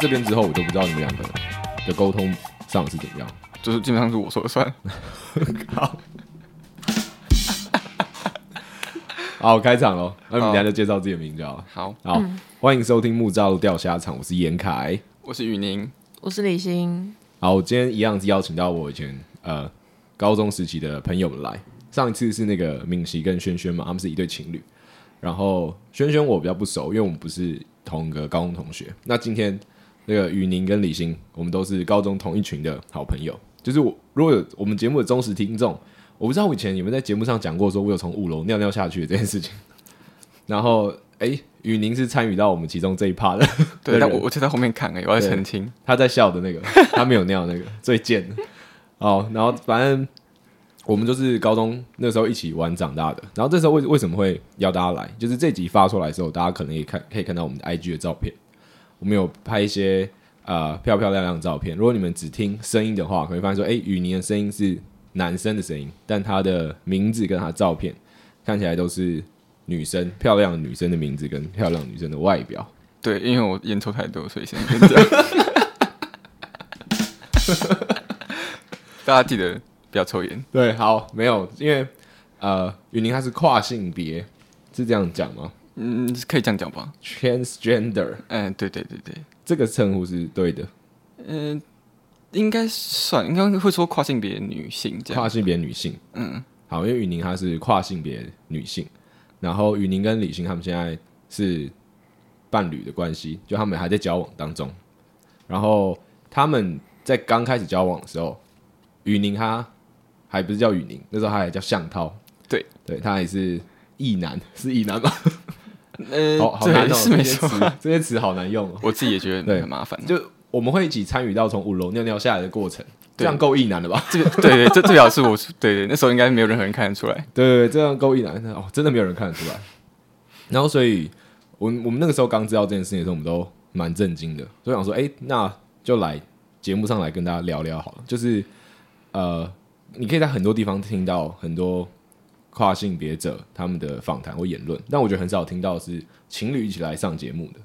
这边之后，我就不知道你们两个的沟通上是怎么样，就是基本上是我说了算。好，好，开场喽。那你们等下就介绍自己的名字好了。好，好，嗯、欢迎收听木栅路钓虾场，我是严凯，我是宇宁，我是李欣。好，我今天一样是邀请到我以前呃高中时期的朋友们来。上一次是那个敏熙跟轩轩嘛，他们是一对情侣。然后轩轩我比较不熟，因为我们不是同一个高中同学。那今天那个雨宁跟李欣，我们都是高中同一群的好朋友。就是我如果有我们节目的忠实听众，我不知道我以前有没有在节目上讲过，说我有从五楼尿尿下去的这件事情。然后哎，雨宁是参与到我们其中这一趴的，对，但我我就在后面看哎，我在澄清，他在笑的那个，他没有尿那个最贱的。哦，然后反正。我们就是高中那时候一起玩长大的，然后这时候为为什么会邀大家来？就是这集发出来的时候，大家可能也看可以看到我们的 IG 的照片，我们有拍一些呃漂漂亮亮的照片。如果你们只听声音的话，可以发现说，哎，雨宁的声音是男生的声音，但他的名字跟他照片看起来都是女生，漂亮的女生的名字跟漂亮女生的外表。对，因为我烟抽太多，所以现在这样。大家记得。不要抽烟。对，好，没有，因为呃，雨宁他是跨性别，是这样讲吗？嗯，可以这样讲吧。Transgender，嗯，对对对对，这个称呼是对的。嗯、呃，应该算，应该会说跨性别女性这样。跨性别女性，嗯，好，因为雨宁她是跨性别女性，然后雨宁跟李欣他们现在是伴侣的关系，就他们还在交往当中。然后他们在刚开始交往的时候，雨宁他。还不是叫雨宁，那时候他还叫向涛。对，对他还是异男，是异男吗？呃，好，好难哦，是没错，这些词好难用哦。我自己也觉得很麻烦。就我们会一起参与到从五楼尿尿下来的过程，这样够意难了吧？这个对对，这这表示我对对，那时候应该没有任何人看得出来。对对对，这样够异男哦，真的没有人看得出来。然后，所以我我们那个时候刚知道这件事情的时候，我们都蛮震惊的，所以想说，哎，那就来节目上来跟大家聊聊好了。就是呃。你可以在很多地方听到很多跨性别者他们的访谈或言论，但我觉得很少听到是情侣一起来上节目的。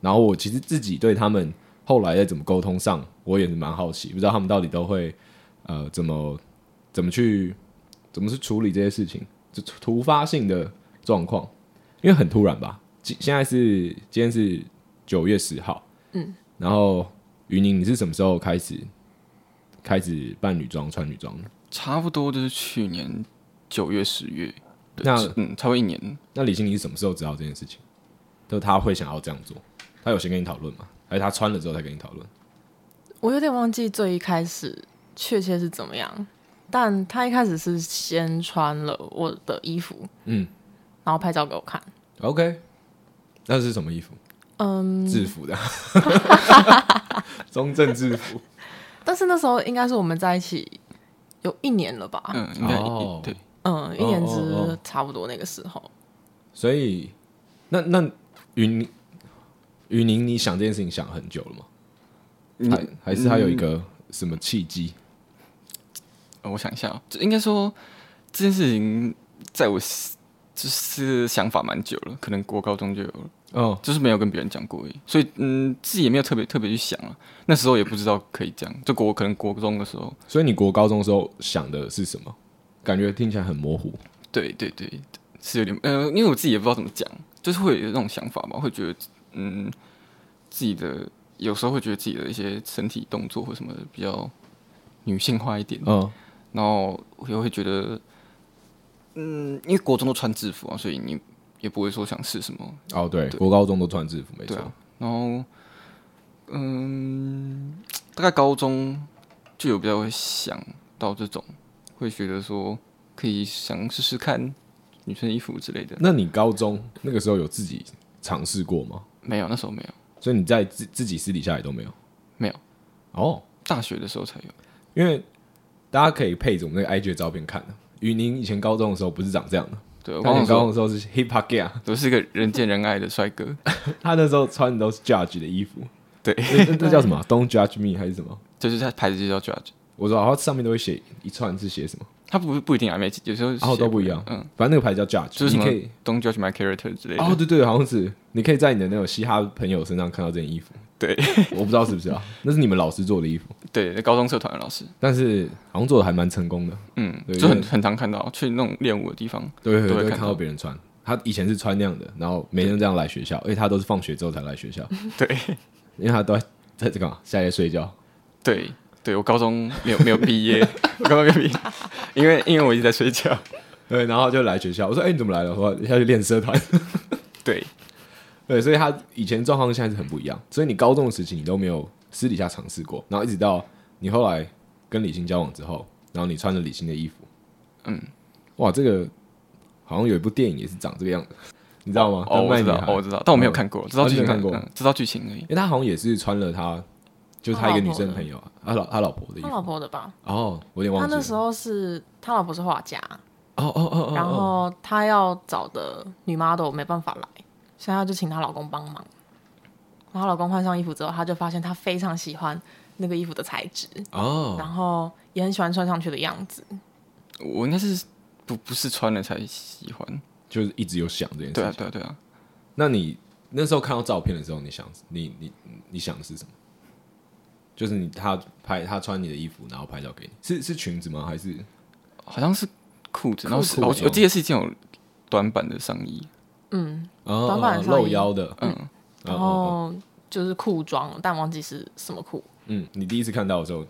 然后我其实自己对他们后来在怎么沟通上，我也是蛮好奇，不知道他们到底都会呃怎么怎么去怎么去处理这些事情，就突发性的状况，因为很突然吧。今现在是今天是九月十号，嗯，然后于宁，你是什么时候开始开始扮女装穿女装的？差不多就是去年九月十月，那嗯，差不多一年。那李欣，你是什么时候知道这件事情？就他会想要这样做，他有先跟你讨论吗？还是他穿了之后才跟你讨论？我有点忘记最一开始确切是怎么样，但他一开始是先穿了我的衣服，嗯，然后拍照给我看。OK，那是什么衣服？嗯，制服的，中正制服。但是那时候应该是我们在一起。有一年了吧？嗯，应该、oh, 对，嗯，一年之差不多那个时候。所以，那那云宁，宇宁，你想这件事情想很久了吗？嗯、还还是他有一个什么契机、嗯？我想一下，就应该说这件事情在我就是想法蛮久了，可能国高中就有了。哦，就是没有跟别人讲过而已，所以嗯，自己也没有特别特别去想啊。那时候也不知道可以这样，就国可能国中的时候。所以你国高中的时候想的是什么？感觉听起来很模糊。对对对，是有点呃，因为我自己也不知道怎么讲，就是会有那种想法嘛，会觉得嗯，自己的有时候会觉得自己的一些身体动作或什么的比较女性化一点。嗯、哦，然后我又会觉得嗯，因为国中都穿制服啊，所以你。也不会说想试什么哦，对，国高中都穿制服，没错。然后，嗯，大概高中就有比较会想到这种，会觉得说可以想试试看女生衣服之类的。那你高中那个时候有自己尝试过吗？没有，那时候没有。所以你在自自己私底下也都没有？没有。哦，大学的时候才有。因为大家可以配着我们那个 IG 的照片看的。宇宁以前高中的时候不是长这样的。对，我高中的时候是 hip hop guy，都是一个人见人爱的帅哥。他那时候穿的都是 Judge 的衣服，对，那叫什么？Don't judge me 还是什么？就是他牌子就叫 Judge。我说，然后上面都会写一串是写什么？他不不一定啊，每有时候然后都不一样。嗯，反正那个牌子叫 Judge，就是你可以 Don't judge my character 之类的。哦，对对，好像是你可以在你的那种嘻哈朋友身上看到这件衣服。对，我不知道是不是啊？那是你们老师做的衣服。对，高中社团的老师，但是好像做的还蛮成功的。嗯，就很很常看到去那种练舞的地方，对对，都会看到别人穿。他以前是穿那样的，然后每天这样来学校，而且他都是放学之后才来学校。对，因为他都在在这个下夜睡觉。对，对我高中没有没有毕业，我高中没有毕业，因为因为我一直在睡觉。对，然后就来学校。我说：“哎、欸，你怎么来了？”我说：“要去练社团。”对，对，所以他以前状况跟现在是很不一样。所以你高中的时期你都没有私底下尝试过，然后一直到你后来跟李欣交往之后，然后你穿着李欣的衣服。嗯，哇，这个。好像有一部电影也是长这个样子，你知道吗？哦，我知道，哦，我知道，但我没有看过，知道剧情看过，知道剧情而已。因为他好像也是穿了他，就是他一个女生朋友啊，他老他老婆的他老婆的吧？哦，我有点忘记。他那时候是他老婆是画家，哦哦哦，然后他要找的女 model 没办法来，所以他就请她老公帮忙。然后老公换上衣服之后，他就发现他非常喜欢那个衣服的材质哦，然后也很喜欢穿上去的样子。我应该是。不不是穿了才喜欢，就是一直有想这件事。对啊，对啊，对啊。那你那时候看到照片的时候，你想你你你想的是什么？就是你他拍他穿你的衣服，然后拍照给你，是是裙子吗？还是好像是裤子？然后是我我记得是一件有短版的上衣，嗯，短版的露腰的，嗯，然后就是裤装，但忘记是什么裤。嗯，你第一次看到的时候。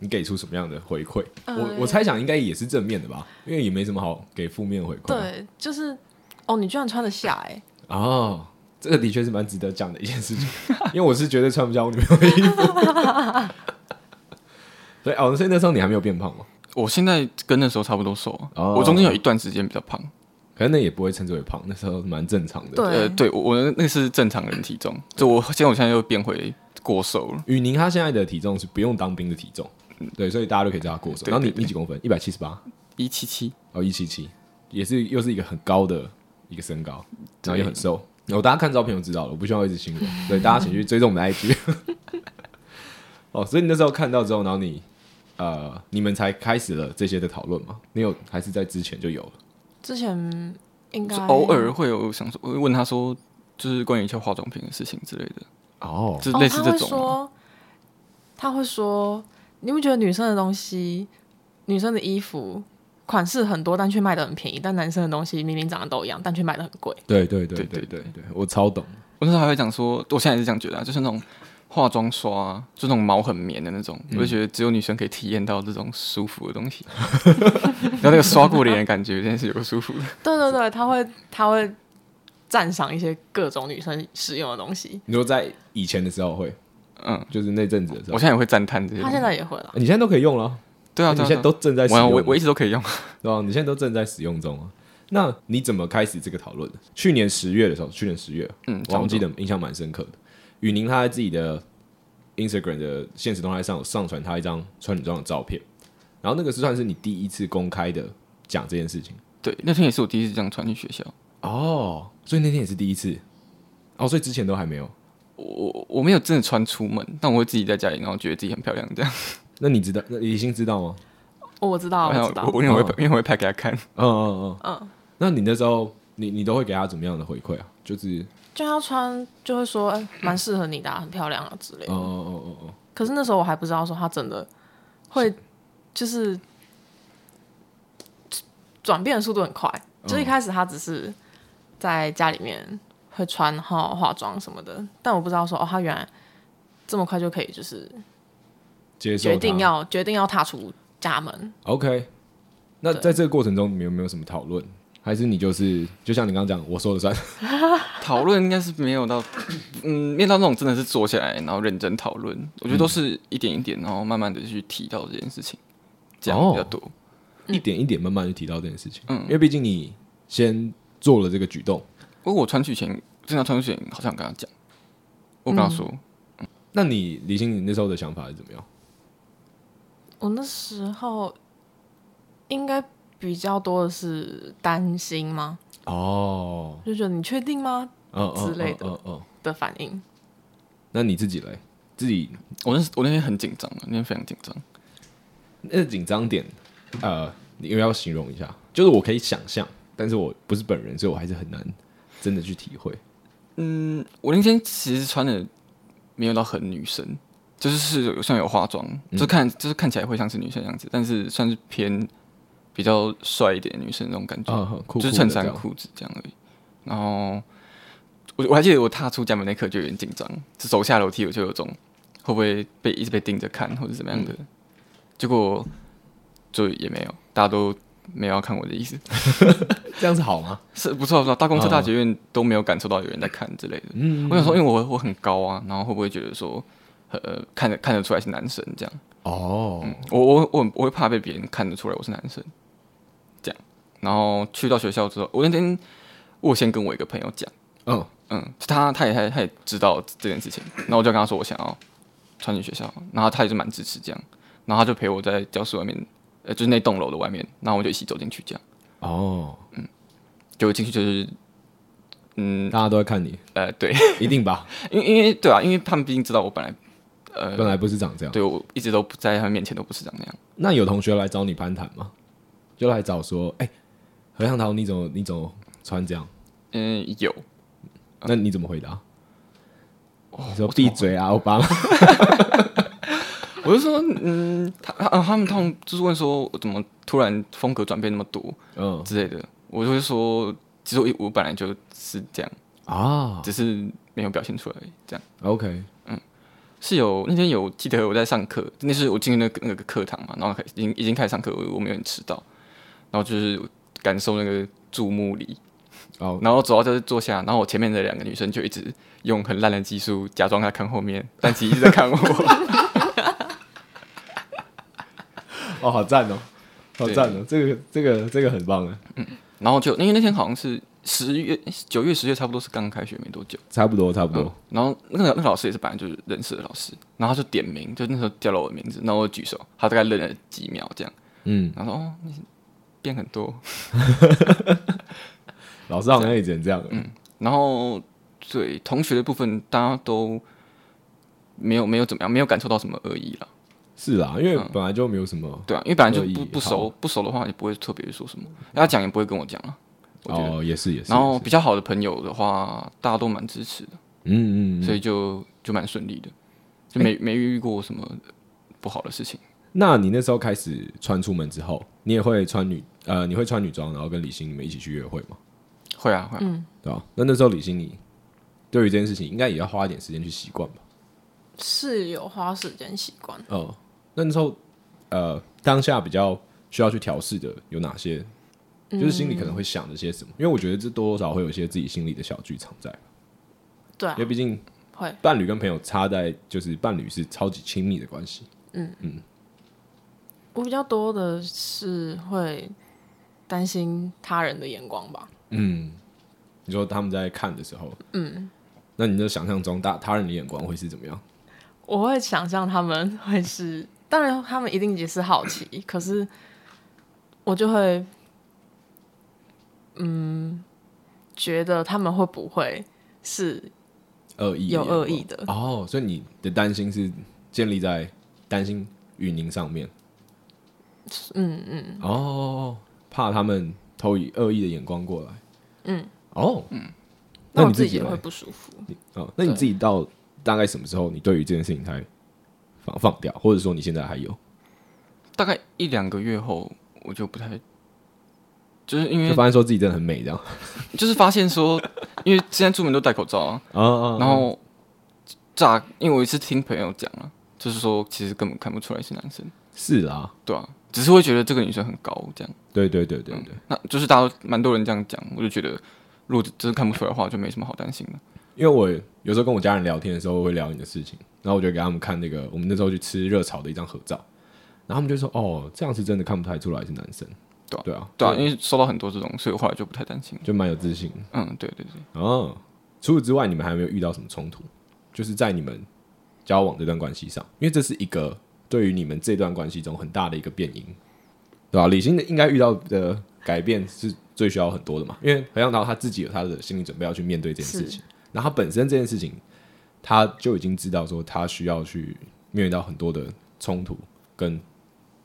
你给出什么样的回馈？呃、我我猜想应该也是正面的吧，因为也没什么好给负面回馈。对，就是哦，你居然穿得下哎！哦，这个的确是蛮值得讲的一件事情，因为我是绝对穿不下我女朋友的衣服。所以哦，所以那时候你还没有变胖吗？我现在跟那时候差不多瘦，哦、我中间有一段时间比较胖，可能那也不会称之为胖，那时候蛮正常的。对，呃、对我我那是正常人体重，就我现在我现在又变回过瘦了。雨宁她现在的体重是不用当兵的体重。对，所以大家都可以知道他过瘦。然后你你几公分？一百七十八，一七七哦，一七七，也是又是一个很高的一个身高，然后也很瘦。然后大家看照片就知道了，我不需要一直形容。对，大家请去追踪我们的 IG。哦，所以你那时候看到之后，然后你呃，你们才开始了这些的讨论吗？你有还是在之前就有了？之前应该偶尔会有想说，我会问他说，就是关于一些化妆品的事情之类的。哦，就类似这种。他会说，他会说。你不觉得女生的东西，女生的衣服款式很多，但却卖的很便宜；但男生的东西明明长得都一样，但却卖的很贵。对对对对对对，我超懂。我那时候还会讲说，我现在也是这样觉得，就是那种化妆刷，就那种毛很绵的那种，嗯、我就觉得只有女生可以体验到这种舒服的东西。然后那个刷过脸的感觉，真的是有个舒服的。对对对，他会他会赞赏一些各种女生使用的东西。你说在以前的时候会。嗯，就是那阵子的时候，我现在也会赞叹这些。他现在也会了，你现在都可以用了。对啊，你现在都正在使用，我我一直都可以用，对吧？你现在都正在使用中啊。那你怎么开始这个讨论的？去年十月的时候，去年十月，嗯，我记得印象蛮深刻的。雨宁他在自己的 Instagram 的现实动态上有上传他一张穿女装的照片，然后那个是算是你第一次公开的讲这件事情。对，那天也是我第一次这样穿进学校。哦，所以那天也是第一次。哦，所以之前都还没有。我我没有真的穿出门，但我会自己在家里，然后觉得自己很漂亮这样。那你知道？那李欣知道吗？我知道，我知道。我因为会因为会拍给他看。嗯嗯嗯嗯。那你那时候，你你都会给他怎么样的回馈啊？就是就他穿，就会说哎，蛮适合你的，很漂亮啊之类的。哦哦哦哦哦。可是那时候我还不知道说他真的会，就是转变的速度很快。就一开始他只是在家里面。会穿好化妆什么的，但我不知道说哦，他原来这么快就可以，就是决定要决定要踏出家门。OK，那在这个过程中，你们有没有什么讨论？还是你就是就像你刚刚讲，我说了算？讨论应该是没有到，嗯，面到那种真的是坐下来然后认真讨论，我觉得都是一点一点，然后慢慢的去提到这件事情，这样比较多，一点一点慢慢去提到这件事情。嗯，因为毕竟你先做了这个举动。不过我穿去前，正常穿去前，好像跟他讲，我跟他说，嗯嗯、那你李欣，你那时候的想法是怎么样？我那时候应该比较多的是担心吗？哦，就觉得你确定吗？哦、之类的，哦哦的反应。那你自己来，自己，我那我那天很紧张，那天非常紧张。那紧张点，呃，你要不要形容一下？就是我可以想象，但是我不是本人，所以我还是很难。真的去体会，嗯，我那天其实穿的没有到很女生，就是是有像有化妆，就看就是看起来会像是女生样子，但是算是偏比较帅一点的女生那种感觉，哦、酷酷就是衬衫裤子这样而已。然后我我还记得我踏出家门那刻就有点紧张，就走下楼梯我就有种会不会被一直被盯着看或者怎么样的，嗯、结果就也没有，大家都。没有要看我的意思，这样子好吗？是不错不错，大公车、大学院都没有感受到有人在看之类的。嗯，我想说，因为我我很高啊，然后会不会觉得说，呃，看得看得出来是男生这样？哦，嗯、我我我我会怕被别人看得出来我是男生，这样。然后去到学校之后，我那天我先跟我一个朋友讲，嗯嗯，他他也他他也知道这件事情，然后我就跟他说我想要穿进学校，然后他也是蛮支持这样，然后他就陪我在教室外面。呃，就是那栋楼的外面，然后我就一起走进去，这样。哦，嗯，就进去就是，嗯，大家都在看你。呃，对，一定吧？因为因为对啊，因为他们毕竟知道我本来，呃，本来不是长这样。对，我一直都不在他们面前都不是长那样。那有同学来找你攀谈吗？就来找说，哎、欸，何向涛，你怎么你怎么穿这样？嗯，有。那你怎么回答？哦、你说闭嘴啊，欧巴。我就说，嗯，他啊他们他们就是问说，我怎么突然风格转变那么多，嗯之类的。我就会说，其实我我本来就是这样啊，只是没有表现出来这样。OK，嗯，是有那天有记得我在上课，那是我进入那个那个课堂嘛，然后已经已经开始上课，我我没有迟到，然后就是感受那个注目礼，哦，然后走到这坐下，然后我前面的两个女生就一直用很烂的技术假装在看后面，但其实一直在看我。哦，好赞哦，好赞哦，这个这个这个很棒啊。嗯，然后就因为那天好像是十月、九月、十月，差不多是刚开学没多久，差不多差不多。嗯、然后那个那个老师也是本来就是认识的老师，然后他就点名，就那时候叫了我的名字，然后我举手，他大概愣了几秒这样。嗯，然后说哦，你变很多。老师好像也只能这样。嗯，然后对同学的部分，大家都没有没有怎么样，没有感受到什么恶意了。是啊，因为本来就没有什么、嗯，对啊，因为本来就不不熟，不熟的话也不会特别说什么，他讲也不会跟我讲啊。哦，也是也是。然后比较好的朋友的话，大家都蛮支持的，嗯嗯，所以就就蛮顺利的，就没、欸、没遇过什么不好的事情。那你那时候开始穿出门之后，你也会穿女呃，你会穿女装，然后跟李欣你们一起去约会吗？会啊会啊，嗯，对吧？那那时候李欣你对于这件事情应该也要花一点时间去习惯吧？是有花时间习惯，哦。那时候，呃，当下比较需要去调试的有哪些？就是心里可能会想着些什么？嗯、因为我觉得这多多少少会有一些自己心里的小剧场在。对、啊，因为毕竟会伴侣跟朋友差在就是伴侣是超级亲密的关系。嗯嗯，我比较多的是会担心他人的眼光吧。嗯，你说他们在看的时候，嗯，那你的想象中大他人的眼光会是怎么样？我会想象他们会是。当然，他们一定也是好奇，可是我就会，嗯，觉得他们会不会是恶意、有恶意的？哦，所以你的担心是建立在担心雨宁上面。嗯嗯。哦，怕他们投以恶意的眼光过来。嗯。哦。嗯。那你自己也会不舒服。哦，那你自己到大概什么时候，你对于这件事情才？放放掉，或者说你现在还有？大概一两个月后，我就不太，就是因为发现说自己真的很美，这样，就是发现说，因为现在出门都戴口罩啊，啊啊啊。然后乍，因为我一次听朋友讲啊，就是说其实根本看不出来是男生，是啊，对啊，只是会觉得这个女生很高，这样，对对对对对，嗯、那就是大家都蛮多人这样讲，我就觉得如果真的看不出来的话，就没什么好担心的。因为我有时候跟我家人聊天的时候，会聊你的事情，然后我就给他们看那个我们那时候去吃热炒的一张合照，然后他们就说：“哦，这样是真的看不太出来是男生。”对啊，对啊，对啊，因为收到很多这种，所以我后来就不太担心，就蛮有自信。嗯，对对对。哦，除此之外，你们还有没有遇到什么冲突？就是在你们交往这段关系上，因为这是一个对于你们这段关系中很大的一个变因，对吧？理性的应该遇到的改变是最需要很多的嘛，因为何向导他自己有他的心理准备要去面对这件事情。那他本身这件事情，他就已经知道说他需要去面对到很多的冲突跟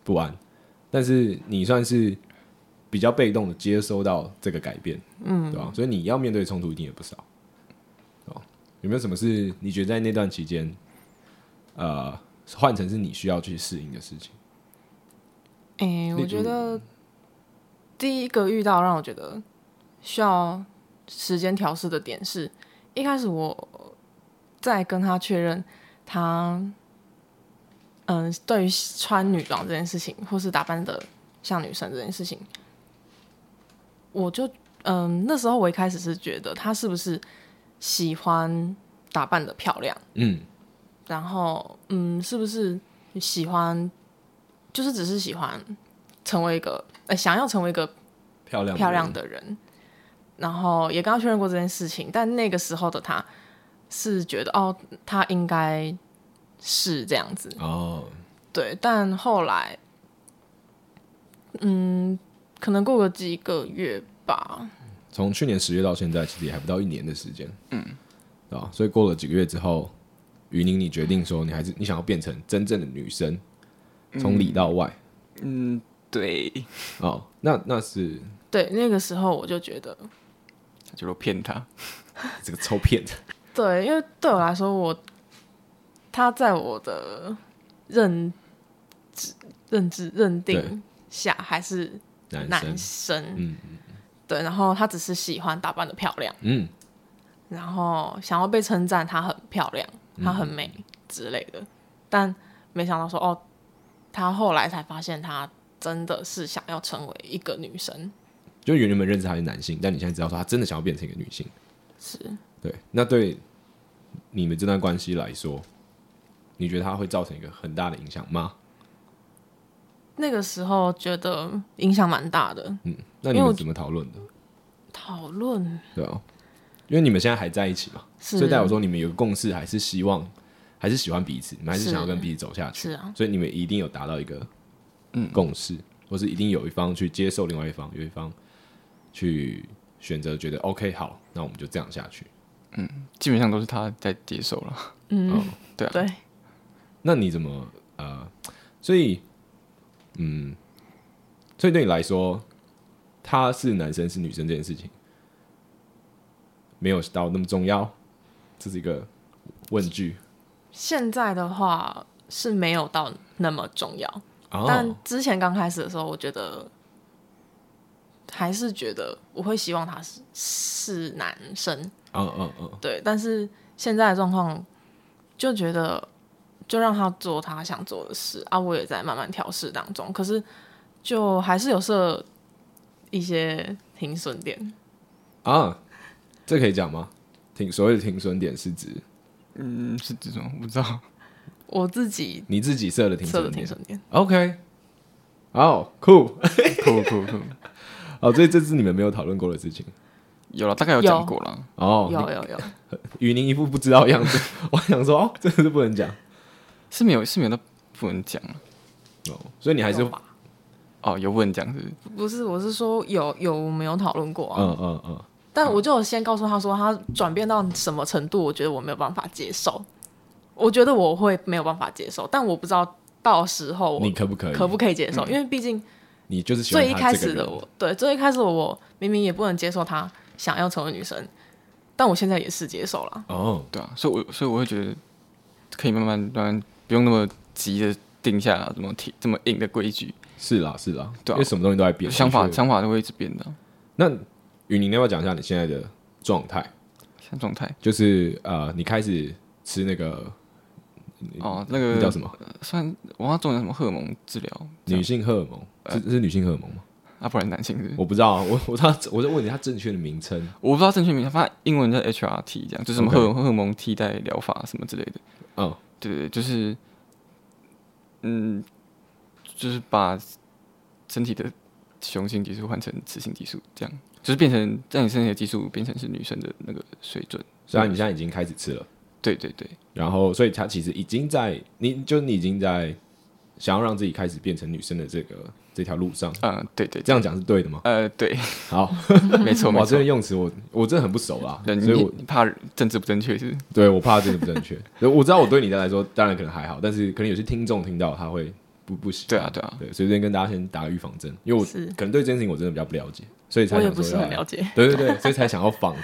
不安，但是你算是比较被动的接收到这个改变，嗯，对吧？所以你要面对冲突一定也不少，哦，有没有什么是你觉得在那段期间，呃，换成是你需要去适应的事情？哎、欸，我觉得第一个遇到让我觉得需要时间调试的点是，一开始我在跟他确认他，嗯、呃，对于穿女装这件事情，或是打扮的像女生这件事情，我就嗯、呃，那时候我一开始是觉得他是不是喜欢打扮的漂亮，嗯，然后嗯，是不是喜欢。就是只是喜欢成为一个，呃，想要成为一个漂亮漂亮的人，然后也跟他确认过这件事情，但那个时候的他是觉得，哦，他应该是这样子。哦，对，但后来，嗯，可能过个几个月吧，从去年十月到现在，其实也还不到一年的时间，嗯，啊，所以过了几个月之后，于宁，你决定说，你还是你想要变成真正的女生。从里到外，嗯，对，哦，那那是。对，那个时候我就觉得，就骗他，这个臭骗子。对，因为对我来说，我他在我的认知、认知、认定下还是男生，嗯，对，然后他只是喜欢打扮的漂亮，嗯，然后想要被称赞她很漂亮，她很美之类的，嗯、但没想到说哦。他后来才发现，他真的是想要成为一个女生。就原本认识他是男性，但你现在知道说他真的想要变成一个女性。是，对。那对你们这段关系来说，你觉得他会造成一个很大的影响吗？那个时候觉得影响蛮大的。嗯，那你们怎么讨论的？讨论？对啊，因为你们现在还在一起嘛，所以代表说你们有个共识，还是希望。还是喜欢彼此，你们还是想要跟彼此走下去，是啊，所以你们一定有达到一个嗯共识，嗯、或是一定有一方去接受另外一方，有一方去选择觉得 OK 好，那我们就这样下去。嗯，基本上都是他在接受了。嗯，哦、对啊，对。那你怎么呃，所以嗯，所以对你来说，他是男生是女生这件事情没有到那么重要，这是一个问句。现在的话是没有到那么重要，oh. 但之前刚开始的时候，我觉得还是觉得我会希望他是是男生，嗯嗯嗯，对。但是现在的状况就觉得就让他做他想做的事啊，我也在慢慢调试当中。可是就还是有设一些停损点啊，这可以讲吗？停所谓的停损点是指？嗯，是这种，我不知道。我自己，你自己设的停损点。OK，好酷，酷酷酷。哦，所以这是你们没有讨论过的事情。有了，大概有讲过了。哦，有有有。与您一副不知道样子，我想说，哦，这个是不能讲，是没有，是没有，那不能讲哦，所以你还是哦，有不能讲是？不是，我是说有有没有讨论过啊？嗯嗯嗯。但我就先告诉他说，他转变到什么程度，我觉得我没有办法接受。我觉得我会没有办法接受，但我不知道到时候你可不可以，可不可以接受？嗯、因为毕竟你就是最一开始的我，对，最一开始的我明明也不能接受他想要成为女生，但我现在也是接受了。哦，对啊，所以我，我所以我会觉得可以慢慢慢慢，不用那么急的定下这么这么硬的规矩。是啦，是啦，对啊，因为什么东西都在变，想法想法都会一直变的。那。雨宁，你要不要讲一下你现在的状态？现在状态就是呃，你开始吃那个哦，那个叫什么？算我要做什么荷尔蒙治疗？女性荷尔蒙？这、呃、是女性荷尔蒙吗？啊，不然男性是，是？我不知道，我我他我在问你，他正确的名称？我不知道正确名称，反正英文叫 HRT，这样就是什么荷尔荷尔蒙替代疗法什么之类的。嗯、哦，对对对，就是嗯，就是把身体的雄性激素换成雌性激素，这样。就是变成在你身体的激素变成是女生的那个水准，虽然你现在已经开始吃了，对对对，然后所以他其实已经在，你就你已经在想要让自己开始变成女生的这个这条路上，嗯，对对，这样讲是对的吗？呃，对，好，没错，哇，这个用词我我真的很不熟啦，对所以我怕政治不正确是？对我怕政治不正确，我知道我对你的来说当然可能还好，但是可能有些听众听到他会。不不行，对啊对啊，对，所以这边跟大家先打个预防针，因为我可能对这件事情我真的比较不了解，所以才想说要我也不是很了解，对对对，所以才想要访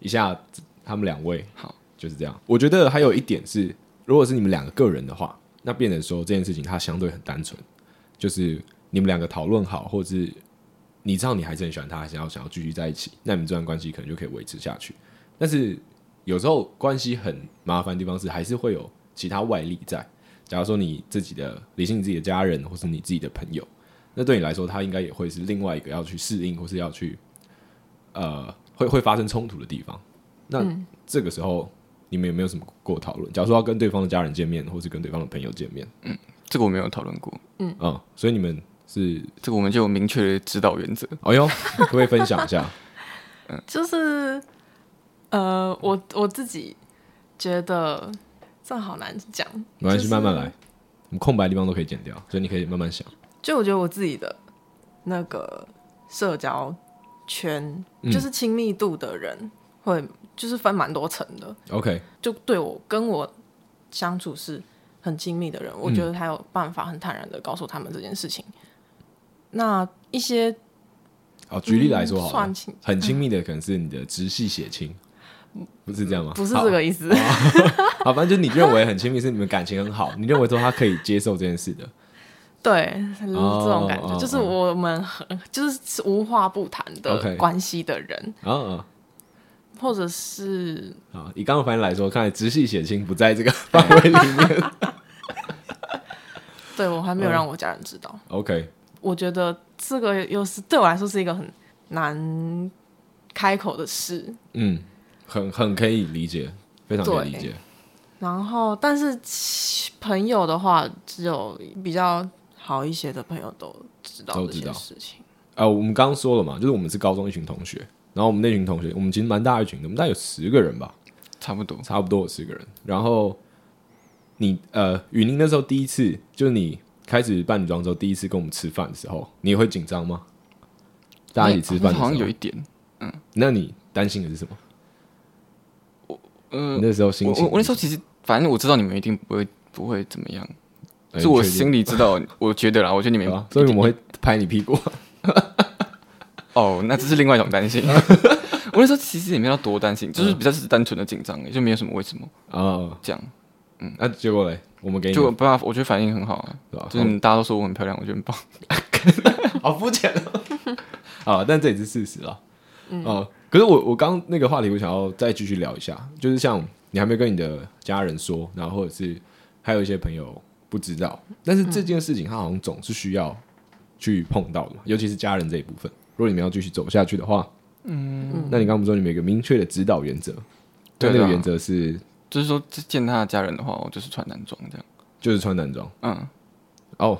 一下他们两位。好，就是这样。我觉得还有一点是，如果是你们两个个人的话，那变成说这件事情它相对很单纯，就是你们两个讨论好，或者是你知道你还是很喜欢他，还想要想要继续在一起，那你们这段关系可能就可以维持下去。但是有时候关系很麻烦的地方是，还是会有其他外力在。假如说你自己的理性、你自己的家人，或是你自己的朋友，那对你来说，他应该也会是另外一个要去适应，或是要去呃会会发生冲突的地方。那这个时候，你们有没有什么过讨论？假如说要跟对方的家人见面，或是跟对方的朋友见面，嗯，这个我没有讨论过，嗯嗯，所以你们是这个我们就有明确的指导原则。哎呦，可不可以分享一下？嗯，就是呃，我我自己觉得。这好难讲，没关系，慢慢来。我们空白的地方都可以剪掉，所以你可以慢慢想。就我觉得我自己的那个社交圈，嗯、就是亲密度的人，会就是分蛮多层的。OK，就对我跟我相处是很亲密的人，我觉得他有办法很坦然的告诉他们这件事情。嗯、那一些，好，举例来说好，好、嗯，算亲很亲密的可能是你的直系血亲。不是这样吗？不是这个意思。好，反正就你认为很亲密，是你们感情很好，你认为说他可以接受这件事的。对，这种感觉就是我们很就是无话不谈的关系的人。啊，或者是啊，以刚刚反应来说，看来直系血亲不在这个范围里面。对，我还没有让我家人知道。OK，我觉得这个又是对我来说是一个很难开口的事。嗯。很很可以理解，非常可以理解。然后，但是朋友的话，只有比较好一些的朋友都知道这些事情。啊、呃，我们刚刚说了嘛，就是我们是高中一群同学，然后我们那群同学，我们其实蛮大一群的，我们大概有十个人吧，差不多，差不多有十个人。然后你呃，雨宁那时候第一次，就是你开始扮女装之后，第一次跟我们吃饭的时候，你会紧张吗？大家一起吃饭，好像有一点，嗯。那你担心的是什么？我嗯，那时候心情，我我那时候其实，反正我知道你们一定不会不会怎么样，是我心里知道，我觉得啦，我觉得你们，所以我们会拍你屁股。哦，那这是另外一种担心。我那时候其实也没有多担心，就是比较是单纯的紧张，也就没有什么为什么啊这样。嗯，那结果嘞，我们给你就不，我觉得反应很好啊，就是大家都说我很漂亮，我觉得很棒。好肤浅 啊！但这也是事实啊。嗯。可是我我刚那个话题，我想要再继续聊一下，就是像你还没跟你的家人说，然后或者是还有一些朋友不知道，但是这件事情他好像总是需要去碰到的嘛，尤其是家人这一部分。如果你们要继续走下去的话，嗯，那你刚刚不说你们有一个明确的指导原则？对，那个原则是，就是说见他的家人的话，我就是穿男装这样，就是穿男装，嗯，哦，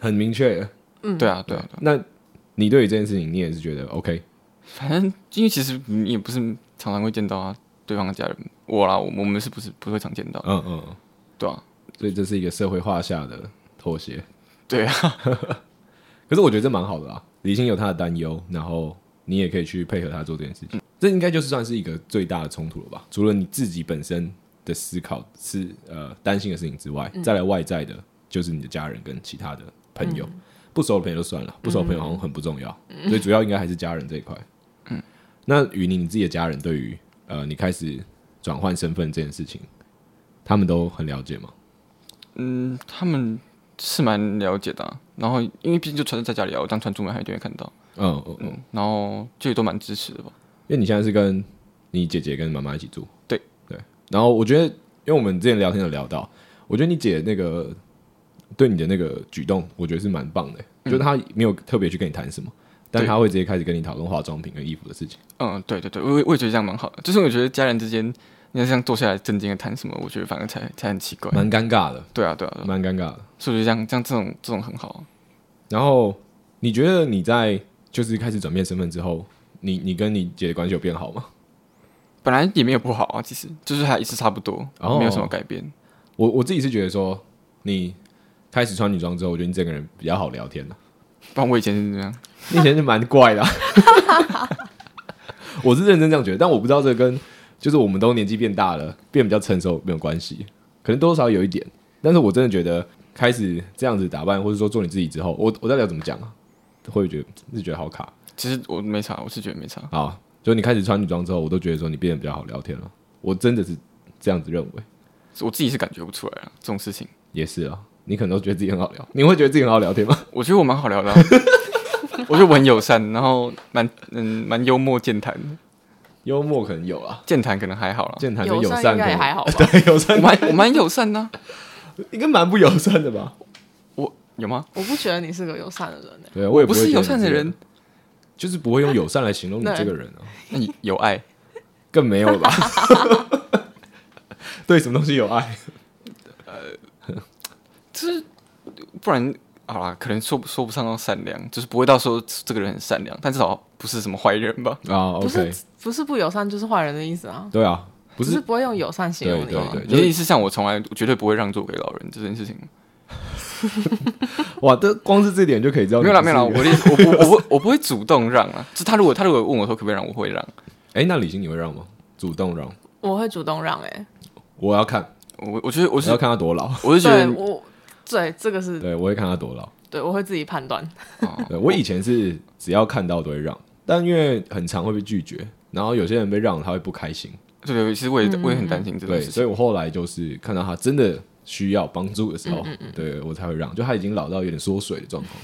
很明确，嗯，对啊，对啊，那你对于这件事情，你也是觉得 OK？反正，因为其实你也不是常常会见到啊，对方的家人，我啦，我我们是不是不会常见到？嗯嗯，对啊，所以这是一个社会化下的妥协。对啊，可是我觉得这蛮好的啊，理性有他的担忧，然后你也可以去配合他做这件事情，嗯、这应该就是算是一个最大的冲突了吧？除了你自己本身的思考是呃担心的事情之外，嗯、再来外在的，就是你的家人跟其他的朋友，嗯、不熟的朋友就算了，不熟的朋友好像很不重要，嗯、所以主要应该还是家人这一块。那与你你自己的家人对于呃你开始转换身份这件事情，他们都很了解吗？嗯，他们是蛮了解的、啊。然后因为毕竟就穿在家里啊，我当穿出门还一定会看到。嗯嗯嗯。然后就也都蛮支持的吧。因为你现在是跟你姐姐跟妈妈一起住。对对。然后我觉得，因为我们之前聊天有聊到，我觉得你姐那个对你的那个举动，我觉得是蛮棒的、欸。嗯、就是她没有特别去跟你谈什么。但她会直接开始跟你讨论化妆品跟衣服的事情。嗯，对对对，我我也觉得这样蛮好的。就是我觉得家人之间，你要这样坐下来正经的谈什么，我觉得反而才才很奇怪，蛮尴尬的。对啊，对啊，蛮尴尬的。所以我觉得这样这样这种这种很好。然后你觉得你在就是开始转变身份之后，你你跟你姐的关系有变好吗？本来也没有不好啊，其实就是还一直差不多，没有什么改变。我我自己是觉得说，你开始穿女装之后，我觉得你整个人比较好聊天了。不然我以前是这样。你以前是蛮怪的，我是认真这样觉得，但我不知道这跟就是我们都年纪变大了，变比较成熟没有关系，可能多少有一点。但是我真的觉得开始这样子打扮，或者说做你自己之后，我我到底要怎么讲啊？会觉得是觉得好卡。其实我没差，我是觉得没差。好，就你开始穿女装之后，我都觉得说你变得比较好聊天了。我真的是这样子认为。我自己是感觉不出来啊，这种事情也是啊。你可能都觉得自己很好聊，你会觉得自己很好聊天吗？我觉得我蛮好聊的、啊，我觉得我很友善，然后蛮嗯蛮幽默健谈。幽默可能有啊，健谈可能还好了，健谈跟友善应该也还好吧。对，友善我蛮我蛮友善的、啊，应该蛮不友善的吧？我有吗？我不觉得你是个友善的人、欸。对，我也不，不是友善的人，就是不会用友善来形容你 这个人啊。那你有爱，更没有了吧？对什么东西有爱？呃，就是不然。好啦，可能说不说不上到善良，就是不会到说这个人很善良，但至少不是什么坏人吧？啊、不是不是不友善就是坏人的意思啊？对啊，不是，是不会用友善形容你。对对对，你的意思像我从来绝对不会让座给老人这件事情。哇，这光是这点就可以知道。没有啦，没有啦，我的我不我不我不会主动让啊。就他如果他如果问我说可不可以让，我会让。哎、欸，那李欣你会让吗？主动让？我会主动让、欸。哎，我要看，我我觉得我是要看他多老。我是觉得我对这个是，对我会看他多老。对，我会自己判断。对，我以前是只要看到都会让，但因为很常会被拒绝，然后有些人被让他会不开心。对，对，其实我也我也很担心这个事所以我后来就是看到他真的需要帮助的时候，嗯嗯嗯对我才会让。就他已经老到有点缩水的状况，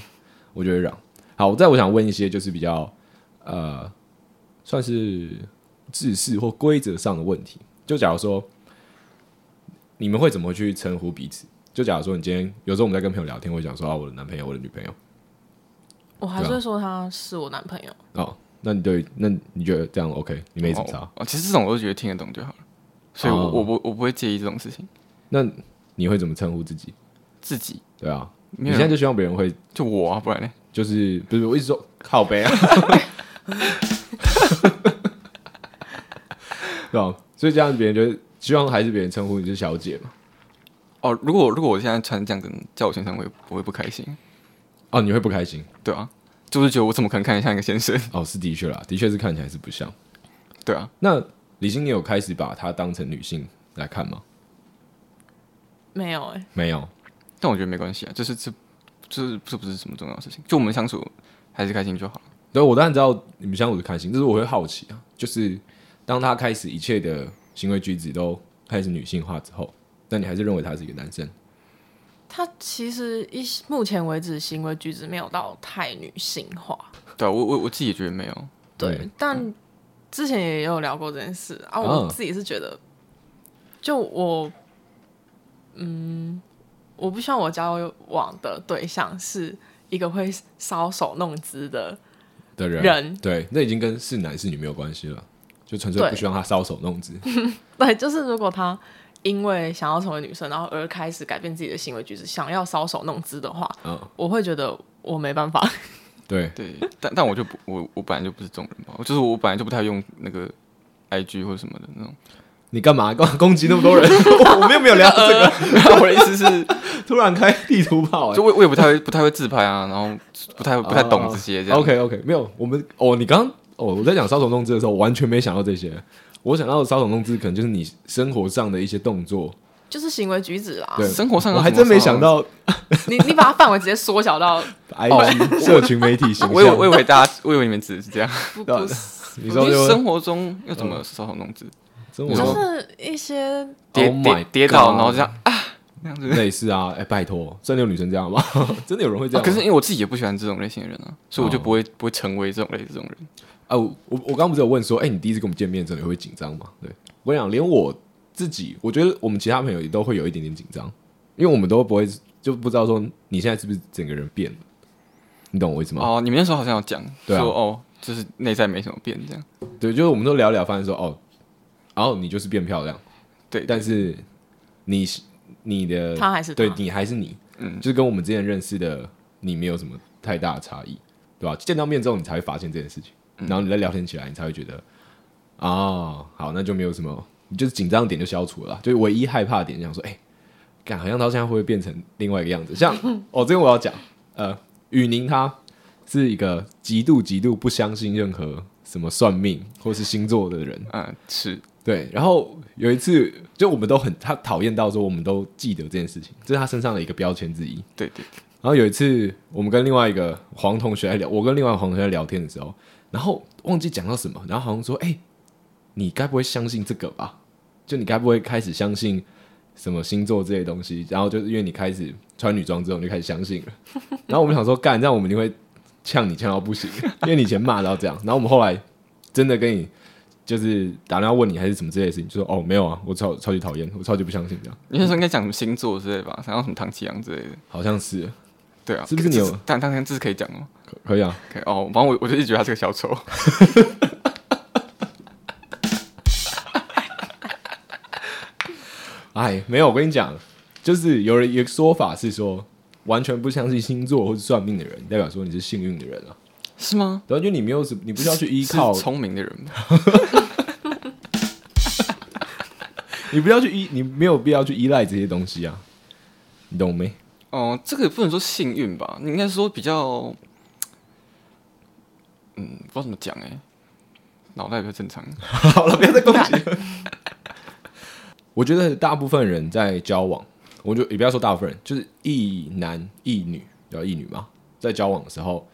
我就会让。好，再我想问一些就是比较呃，算是制式或规则上的问题。就假如说你们会怎么去称呼彼此？就假如说你今天有时候我们在跟朋友聊天，会讲说啊，我的男朋友，我的女朋友，我还是会说他是我男朋友。哦，那你对，那你觉得这样 OK？你没怎么差？哦，其实这种我都觉得听得懂就好了，所以我、哦、我不我不会介意这种事情。那你会怎么称呼自己？自己？对啊，你现在就希望别人会就我啊，不然呢？就是不是我一直说靠北啊，对吧？所以这样别人就希望还是别人称呼你是小姐嘛。哦，如果如果我现在穿这样子叫我先生，我会不会不开心？哦，你会不开心？对啊，就是觉得我怎么可能看起来像一个先生？哦，是的确啦，的确是看起来是不像。对啊，那李欣，你有开始把她当成女性来看吗？没有哎、欸，没有。但我觉得没关系啊，就是这，就是这不是什么重要的事情，就我们相处还是开心就好了。对，我当然知道你们相处是开心，但是我会好奇啊，就是当他开始一切的行为举止都开始女性化之后。但你还是认为他是一个男生？他其实一目前为止行为举止没有到太女性化。对，我我我自己也觉得没有。对，对但之前也有聊过这件事啊。我自己是觉得，就我，嗯，我不希望我交往的对象是一个会搔首弄姿的的人。人对，那已经跟是男是女没有关系了，就纯粹不希望他搔首弄姿。对，就是如果他。因为想要成为女生，然后而开始改变自己的行为举止，想要搔首弄姿的话，嗯，我会觉得我没办法。对对，但但我就不，我我本来就不是这种人吧，就是我本来就不太用那个 IG 或者什么的那种。你干嘛干嘛 攻击那么多人？我们又没有聊这个。我的意思是，突然开地图炮，欸，就我我也不太会不太会自拍啊，然后不太不太懂这些。OK OK，没有，我们哦，你刚刚哦，我在讲搔首弄姿的时候，我完全没想到这些。我想到的搔首弄姿，可能就是你生活上的一些动作，就是行为举止啦。对，生活上我还真没想到，你你把它范围直接缩小到 IG 社群媒体形象。我以为我以为大家，我以为你们指的是这样。不，不是，你说生活中要怎么搔首弄姿？就是一些跌跌跌倒，然后这样啊，那样子类似啊。哎，拜托，真的有女生这样吗？真的有人会这样？可是因为我自己也不喜欢这种类型的人啊，所以我就不会不会成为这种类这种人。啊，我我刚刚不是有问说，哎、欸，你第一次跟我们见面真的时候，你会紧张吗？对，我跟你讲，连我自己，我觉得我们其他朋友也都会有一点点紧张，因为我们都不会就不知道说你现在是不是整个人变了，你懂我意思吗？哦，你们那时候好像有讲，说哦，就是内在没什么变这样，对，就是我们都聊聊，发现说哦，然后你就是变漂亮，对，但是你你的他还是他对你还是你，嗯，就是跟我们之前认识的你没有什么太大的差异，对吧？见到面之后，你才会发现这件事情。然后你再聊天起来，你才会觉得啊、哦，好，那就没有什么，你就是紧张点就消除了啦。就唯一害怕的点，想说，哎、欸，感好像到现在会不会变成另外一个样子？像 哦，这个我要讲，呃，雨宁他是一个极度极度不相信任何什么算命或是星座的人，嗯，是对。然后有一次，就我们都很他讨厌到说，我们都记得这件事情，这是他身上的一个标签之一。对对。然后有一次，我们跟另外一个黄同学在聊，我跟另外一个黄同学在聊天的时候。然后忘记讲到什么，然后好像说：“哎、欸，你该不会相信这个吧？”就你该不会开始相信什么星座这些东西？然后就是因为你开始穿女装之后，你就开始相信了。然后我们想说，干，这样我们一定会呛你呛到不行，因为你以前骂到这样。然后我们后来真的跟你就是打电话问你还是什么之类的事情，就说哦没有啊，我超超级讨厌，我超级不相信这样。你那时候应该讲什么星座之类吧？想要什么唐綺阳之类的？好像是。对啊，是不是你有？但当然这是可以讲哦，可可以啊，可以哦。反正我我就一直觉得他是个小丑。哎，没有，我跟你讲，就是有人一个说法是说，完全不相信星座或者算命的人，代表说你是幸运的人啊？是吗？对，就你没有什，你不需要去依靠聪明的人，你不要去依，你没有必要去依赖这些东西啊，你懂没？哦、呃，这个也不能说幸运吧，你应该说比较，嗯，不知道怎么讲哎，脑袋比较正常。好了，不要再攻击了。我觉得大部分人在交往，我就也不要说大部分人，就是一男一女，叫一女嘛，在交往的时候，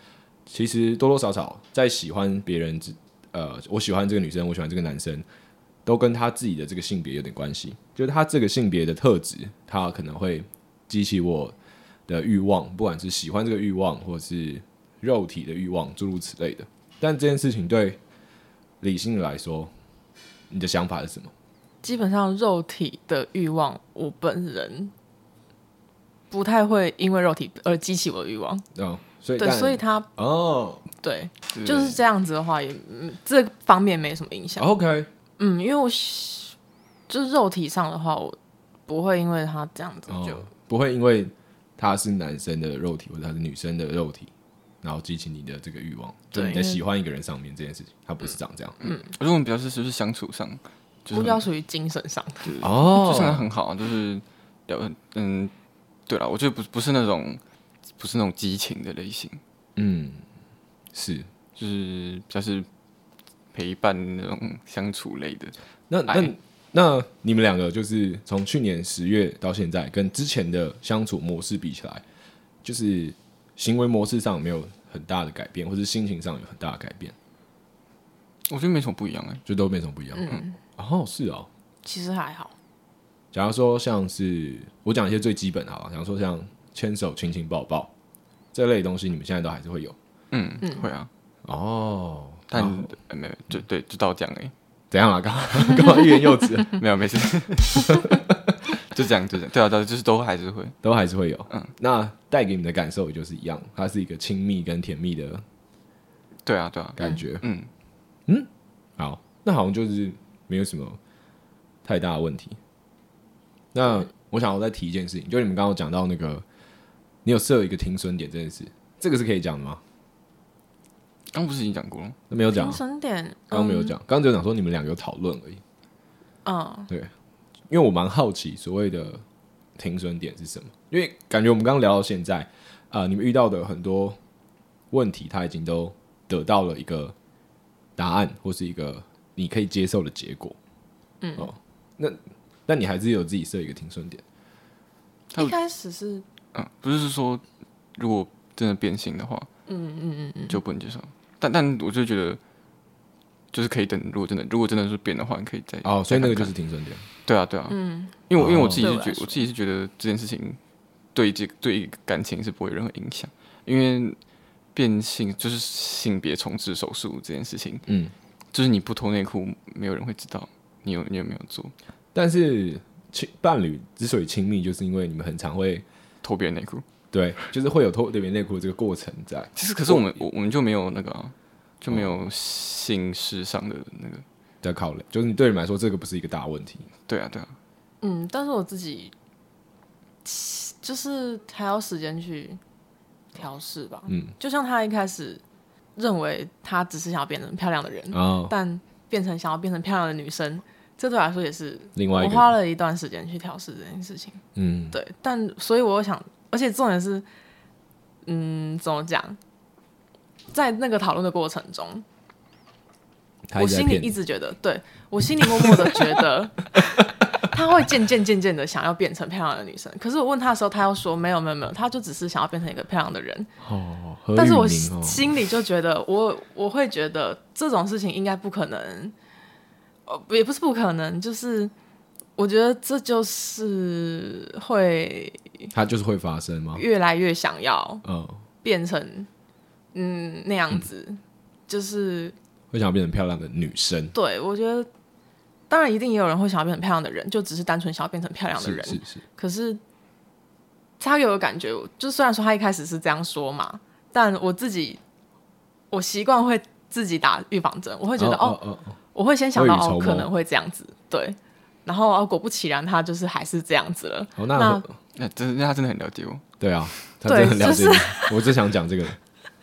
其实多多少少在喜欢别人，呃，我喜欢这个女生，我喜欢这个男生，都跟他自己的这个性别有点关系，就是他这个性别的特质，他可能会激起我。的欲望，不管是喜欢这个欲望，或是肉体的欲望，诸如此类的。但这件事情对理性的来说，你的想法是什么？基本上，肉体的欲望，我本人不太会因为肉体而激起我的欲望。哦，所以对，所以他哦，对，就是这样子的话，也这方面没什么影响。OK，嗯，因为我就是肉体上的话，我不会因为他这样子就、哦、不会因为。他是男生的肉体，或者他是女生的肉体，然后激起你的这个欲望，对，你在喜欢一个人上面这件事情，他不是长这样。嗯，我觉得我们比较是是不是相处上，就是比较属于精神上的。哦，就很好，就是聊，嗯，对了，我觉得不不是那种不是那种激情的类型，嗯，是，就是比较是陪伴那种相处类的。那那。那你们两个就是从去年十月到现在，跟之前的相处模式比起来，就是行为模式上有没有很大的改变，或是心情上有很大的改变？我觉得没什么不一样哎、欸，就都没什么不一样。嗯，哦，是哦，其实还好。假如说像是我讲一些最基本的好，假如说像牵手、亲亲、抱抱这类东西，你们现在都还是会有？嗯嗯，会啊。哦，但没有，就对，就到这样哎、欸。怎样啊？刚 刚干嘛欲言又止？没有，没事，就这样，就这样。对啊，对，就是都还是会，都还是会有。嗯，那带给你的感受也就是一样，它是一个亲密跟甜蜜的。对啊，对啊，感觉。嗯嗯，好，那好像就是没有什么太大的问题。那我想要再提一件事情，就你们刚刚讲到那个，你有设一个停损点这件事，这个是可以讲的吗？刚不是已经讲过了？那没有讲。停损点，刚刚没有讲，刚刚只有讲说你们两个有讨论而已。嗯，对，因为我蛮好奇所谓的停损点是什么，因为感觉我们刚刚聊到现在，啊、呃，你们遇到的很多问题，他已经都得到了一个答案，或是一个你可以接受的结果。嗯，哦，那那你还是有自己设一个停损点？一开始是，嗯，不是说如果真的变性的话，嗯嗯嗯嗯，就不能接受。但但我就觉得，就是可以等。如果真的，如果真的是变的话，你可以再哦。所以那个就是停损点。对啊，对啊。嗯，因为我因为我自己是觉，我自己是觉得这件事情对这对感情是不会有任何影响。因为变性就是性别重置手术这件事情，嗯，就是你不脱内裤，没有人会知道你有你有没有做。但是亲伴侣之所以亲密，就是因为你们很常会脱别人内裤。对，就是会有脱别人内裤的这个过程在。其实，可是我们我我们就没有那个、啊，就没有性事上的那个的考虑。就是你对你们来说，这个不是一个大问题。对啊，对啊。嗯，但是我自己就是还要时间去调试吧。嗯，就像他一开始认为他只是想要变成漂亮的人，哦、但变成想要变成漂亮的女生，这对我来说也是另外一个。我花了一段时间去调试这件事情。嗯，对。但所以我想。而且重点是，嗯，怎么讲？在那个讨论的过程中，我心里一直觉得，对，我心里默默的觉得，他会渐渐渐渐的想要变成漂亮的女生。可是我问他的时候，他又说没有没有没有，他就只是想要变成一个漂亮的人。哦，但是我心里就觉得，我我会觉得这种事情应该不可能，呃，也不是不可能，就是我觉得这就是会，它就是会发生吗？越来越想要，嗯，变成嗯那样子，嗯、就是会想要变成漂亮的女生。对，我觉得当然一定也有人会想要变成漂亮的人，就只是单纯想要变成漂亮的人。是是是。可是他给我的感觉，就虽然说他一开始是这样说嘛，但我自己我习惯会自己打预防针，我会觉得哦，哦，哦，哦，我会先想到哦可能会这样子，对。然后啊，果不其然，他就是还是这样子了。哦，那那真那他真的很了解我。对啊，他真的很了解我。就是、我只想讲这个。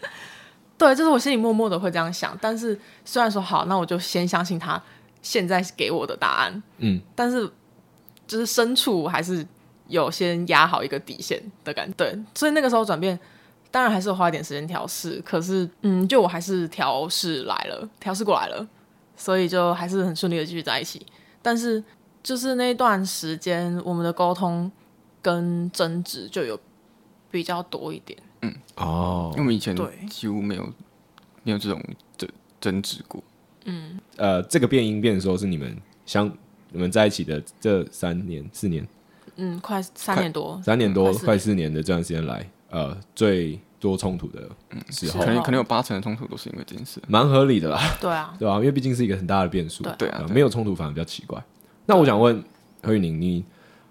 对，就是我心里默默的会这样想。但是虽然说好，那我就先相信他现在给我的答案。嗯。但是就是深处还是有先压好一个底线的感觉。对，所以那个时候转变，当然还是花一点时间调试。可是，嗯，就我还是调试来了，调试过来了，所以就还是很顺利的继续在一起。但是。就是那段时间，我们的沟通跟争执就有比较多一点。嗯，哦，因为我们以前几乎没有没有这种争争执过。嗯，呃，这个变音变的时候是你们相你们在一起的这三年四年，嗯，快三年多，三年多快四年的这段时间来，呃，最多冲突的时候，可能可能有八成的冲突都是因为这件事，蛮合理的啦。对啊，对啊，因为毕竟是一个很大的变数。对啊，没有冲突反而比较奇怪。那我想问何宇宁，你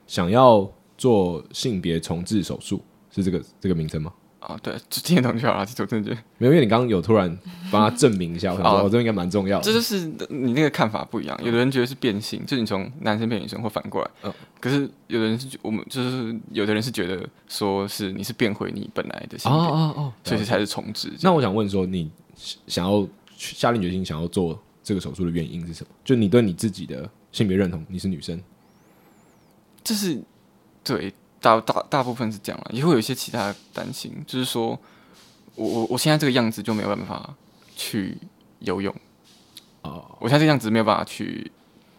想要做性别重置手术是这个这个名称吗？啊，对，就听得懂就好了。其实我真的觉得没有，因为你刚刚有突然帮他证明一下，我想说，哦，这应该蛮重要的。这就是你那个看法不一样，有的人觉得是变性，就你从男生变女生或反过来。嗯，可是有的人是，我们就是有的人是觉得说是你是变回你本来的性别，哦哦哦，所以才是重置。那我想问说，你想要下定决心想要做这个手术的原因是什么？就你对你自己的。性别认同，你是女生，这是对大大大部分是这样了，也会有一些其他的担心，就是说我我我现在这个样子就没有办法去游泳。哦，我现在这个样子没有办法去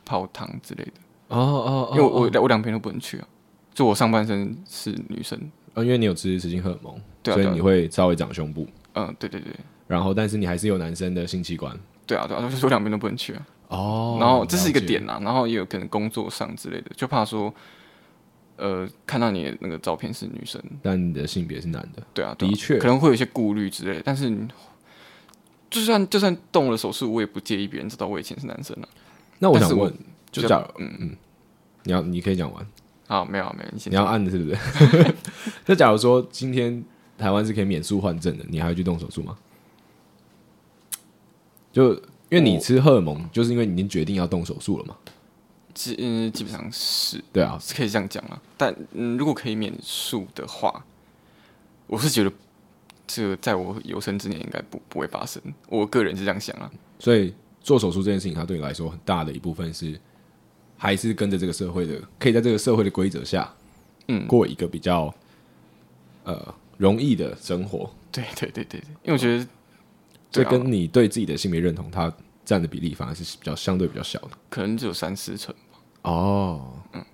泡汤之类的。哦哦，因为我我我两边都不能去啊，就我上半身是女生，呃，因为你有雌性荷尔蒙，对啊，所以你会稍微长胸部，嗯，对对对，然后但是你还是有男生的性器官，对啊对啊，就是我两边都不能去啊。哦，然后这是一个点啊，然后也有可能工作上之类的，就怕说，呃，看到你的那个照片是女生，但你的性别是男的，对啊，对啊，的确可能会有一些顾虑之类，但是就算就算动了手术，我也不介意别人知道我以前是男生了。那我想问，就假如，嗯嗯，你要你可以讲完，啊，没有没有，你要按的是不是？那假如说今天台湾是可以免术换证的，你还会去动手术吗？就。因为你吃荷尔蒙，就是因为你已经决定要动手术了嘛。基嗯，基本上是对啊，是可以这样讲啊。但嗯，如果可以免术的话，我是觉得这个在我有生之年应该不不会发生。我个人是这样想啊。所以做手术这件事情，它对你来说很大的一部分是还是跟着这个社会的，可以在这个社会的规则下，嗯，过一个比较呃容易的生活。对对对对对，因为我觉得。这跟你对自己的性别认同，它占的比例反而是比较相对比较小的，可能只有三四成吧。哦，嗯，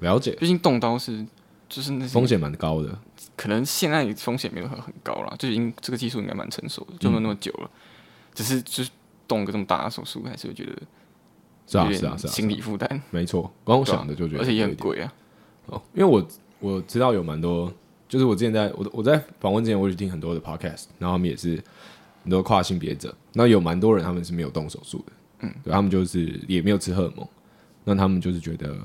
了解。毕竟动刀是就是那风险蛮高的，可能现在风险没有很很高了，就已经这个技术应该蛮成熟的，就没有那么久了。嗯、只是就是动个这么大的手术，还是会觉得是啊是啊是啊，心理负担。没错，光想的就觉得，而且也很贵啊。哦，因为我我知道有蛮多，就是我之前在我我在访问之前，我去听很多的 podcast，然后他们也是。很多跨性别者，那有蛮多人他们是没有动手术的，嗯，对，他们就是也没有吃荷尔蒙，那他们就是觉得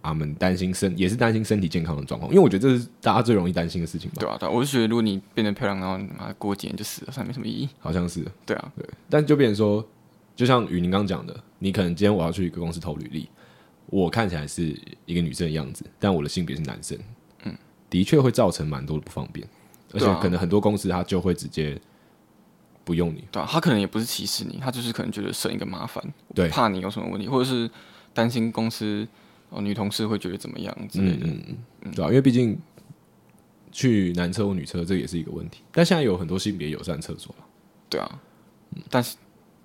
他们担心身也是担心身体健康的状况，因为我觉得这是大家最容易担心的事情吧。对啊，对啊，我是觉得如果你变得漂亮，然后妈过几年就死了，算没什么意义。好像是，对啊，对，但就变成说，就像雨宁刚讲的，你可能今天我要去一个公司投履历，我看起来是一个女生的样子，但我的性别是男生，嗯，的确会造成蛮多的不方便，而且可能很多公司他就会直接。不用你，对啊，他可能也不是歧视你，他就是可能觉得省一个麻烦，对，怕你有什么问题，或者是担心公司哦女同事会觉得怎么样之类的，嗯嗯嗯，对啊，因为毕竟去男厕或女厕这也是一个问题，但现在有很多性别友善厕所了，对啊，但是